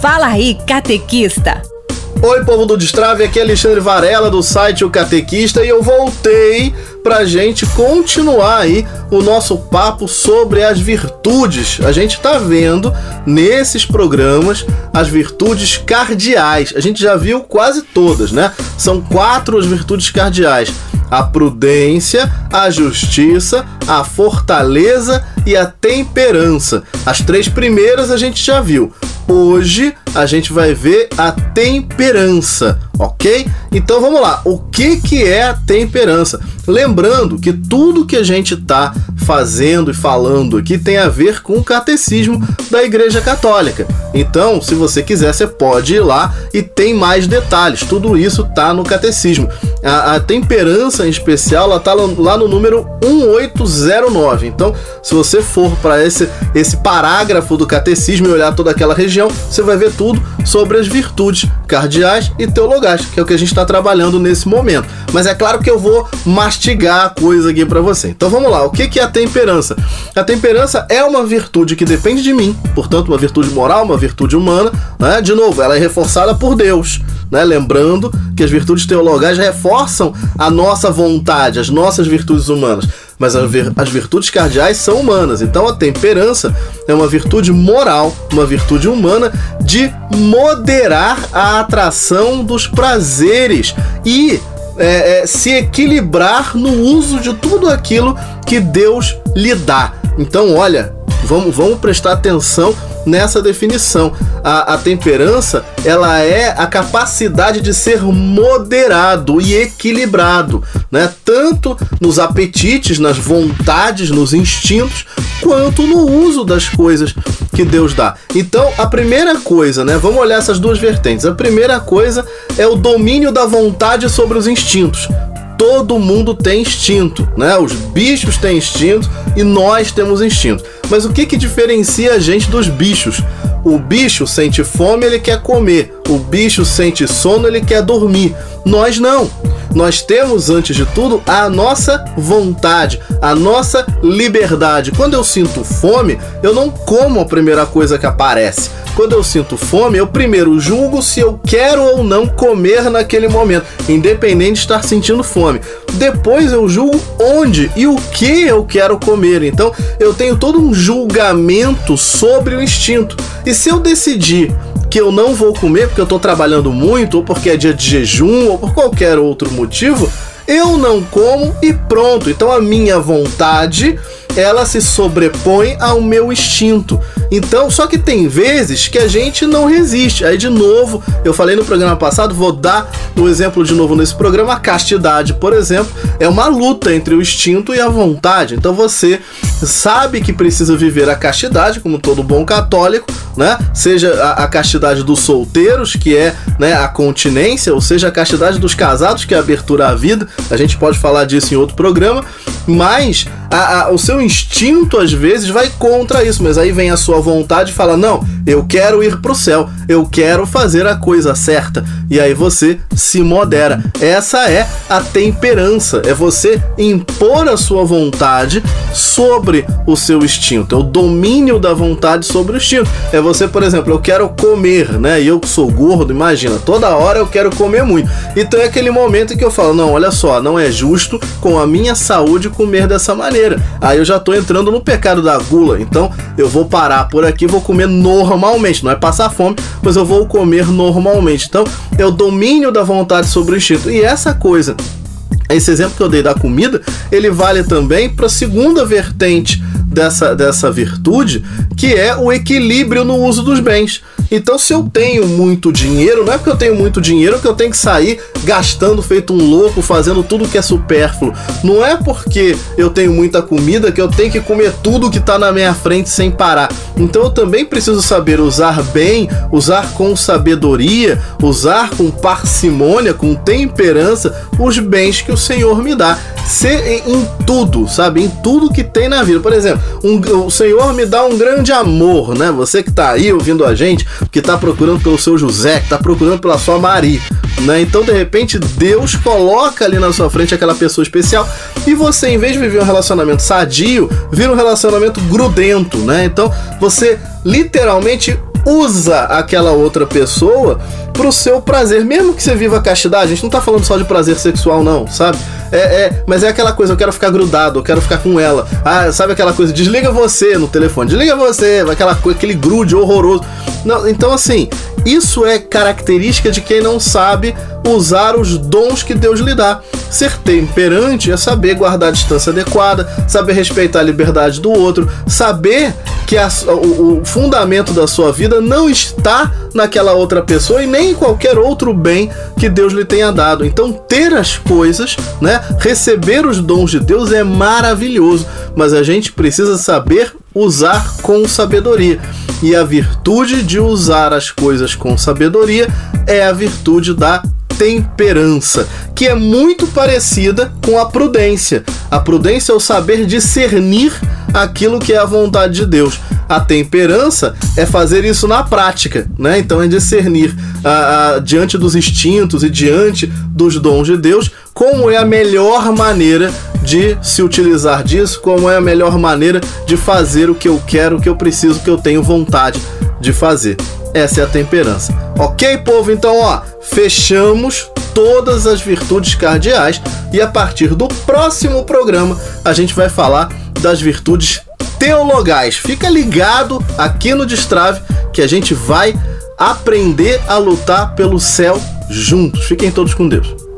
Fala aí, catequista! Oi, povo do Destrave, aqui é Alexandre Varela do site O Catequista e eu voltei pra gente continuar aí o nosso papo sobre as virtudes. A gente tá vendo nesses programas as virtudes cardeais. A gente já viu quase todas, né? São quatro as virtudes cardeais: a prudência, a justiça, a fortaleza e a temperança. As três primeiras a gente já viu. Hoje a gente vai ver a temperança, ok? Então vamos lá. O que que é a temperança? Lembrando que tudo que a gente está fazendo e falando aqui tem a ver com o catecismo da Igreja Católica. Então, se você quiser, você pode ir lá e tem mais detalhes. Tudo isso tá no catecismo. A, a temperança em especial, ela tá lá no número 1809. Então, se você for para esse, esse parágrafo do catecismo e olhar toda aquela região, você vai ver tudo sobre as virtudes cardeais e teologais, que é o que a gente está trabalhando nesse momento. Mas é claro que eu vou mastigar a coisa aqui para você. Então vamos lá, o que é a temperança? A temperança é uma virtude que depende de mim, portanto, uma virtude moral, uma virtude humana. Né? De novo, ela é reforçada por Deus. Né? Lembrando que as virtudes teologais reforçam a nossa vontade, as nossas virtudes humanas mas as virtudes cardeais são humanas. Então a temperança é uma virtude moral, uma virtude humana de moderar a atração dos prazeres e é, é, se equilibrar no uso de tudo aquilo que Deus lhe dá. Então, olha, vamos, vamos prestar atenção nessa definição. A, a, temperança ela é a capacidade de ser moderado e equilibrado, né? Tanto nos apetites, nas vontades, nos instintos, quanto no uso das coisas que Deus dá. Então, a primeira coisa, né? Vamos olhar essas duas vertentes. A primeira coisa é o domínio da vontade sobre os instintos todo mundo tem instinto, né? Os bichos têm instinto e nós temos instinto. Mas o que que diferencia a gente dos bichos? O bicho sente fome, ele quer comer. O bicho sente sono, ele quer dormir. Nós não. Nós temos, antes de tudo, a nossa vontade, a nossa liberdade. Quando eu sinto fome, eu não como a primeira coisa que aparece. Quando eu sinto fome, eu primeiro julgo se eu quero ou não comer naquele momento, independente de estar sentindo fome. Depois eu julgo onde e o que eu quero comer. Então eu tenho todo um julgamento sobre o instinto. E se eu decidir que eu não vou comer porque eu estou trabalhando muito, ou porque é dia de jejum, ou por qualquer outro motivo, eu não como e pronto. Então a minha vontade ela se sobrepõe ao meu instinto. Então, só que tem vezes que a gente não resiste. Aí, de novo, eu falei no programa passado, vou dar um exemplo de novo nesse programa. A castidade, por exemplo, é uma luta entre o instinto e a vontade. Então, você sabe que precisa viver a castidade, como todo bom católico, né? Seja a, a castidade dos solteiros, que é né, a continência, ou seja, a castidade dos casados, que é a abertura à vida. A gente pode falar disso em outro programa, mas a, a, o seu instinto às vezes vai contra isso, mas aí vem a sua vontade e fala: Não, eu quero ir pro céu, eu quero fazer a coisa certa. E aí você se modera. Essa é a temperança, é você impor a sua vontade sobre o seu instinto, é o domínio da vontade sobre o instinto. É você, por exemplo, eu quero comer, né? E eu sou gordo, imagina, toda hora eu quero comer muito. Então é aquele momento em que eu falo: Não, olha só, não é justo com a minha saúde comer dessa maneira. Aí eu já tô entrando no pecado da gula. Então eu vou parar por aqui, vou comer normalmente. Não é passar fome, mas eu vou comer normalmente. Então é o domínio da vontade sobre o instinto. E essa coisa esse exemplo que eu dei da comida, ele vale também para a segunda vertente dessa, dessa virtude, que é o equilíbrio no uso dos bens. Então, se eu tenho muito dinheiro, não é porque eu tenho muito dinheiro que eu tenho que sair gastando feito um louco, fazendo tudo que é supérfluo. Não é porque eu tenho muita comida que eu tenho que comer tudo que está na minha frente sem parar. Então, eu também preciso saber usar bem, usar com sabedoria, usar com parcimônia, com temperança os bens que o Senhor me dá. Ser em tudo, sabe? Em tudo que tem na vida. Por exemplo, um, o Senhor me dá um grande amor, né? Você que está aí ouvindo a gente, que está procurando pelo seu José, que está procurando pela sua Maria, né? Então, de repente, Deus coloca ali na sua frente aquela pessoa especial e você, em vez de viver um relacionamento sadio, vira um relacionamento grudento, né? Então, você literalmente usa aquela outra pessoa pro seu prazer, mesmo que você viva a castidade, a gente não tá falando só de prazer sexual, não, sabe? É, é, mas é aquela coisa, eu quero ficar grudado, eu quero ficar com ela. Ah, sabe aquela coisa, desliga você no telefone, desliga você, aquela aquele grude horroroso. Não, então assim, isso é característica de quem não sabe usar os dons que Deus lhe dá. Ser temperante é saber guardar a distância adequada, saber respeitar a liberdade do outro, saber que a, o, o, fundamento da sua vida não está naquela outra pessoa e nem em qualquer outro bem que Deus lhe tenha dado. Então, ter as coisas, né, receber os dons de Deus é maravilhoso, mas a gente precisa saber usar com sabedoria. E a virtude de usar as coisas com sabedoria é a virtude da temperança, que é muito parecida com a prudência. A prudência é o saber discernir aquilo que é a vontade de Deus. A temperança é fazer isso na prática, né? Então é discernir ah, ah, diante dos instintos e diante dos dons de Deus como é a melhor maneira de se utilizar disso, como é a melhor maneira de fazer o que eu quero, o que eu preciso, o que eu tenho vontade de fazer. Essa é a temperança. Ok, povo? Então, ó, fechamos todas as virtudes cardeais e a partir do próximo programa a gente vai falar das virtudes teologais. Fica ligado aqui no Destrave que a gente vai aprender a lutar pelo céu juntos. Fiquem todos com Deus.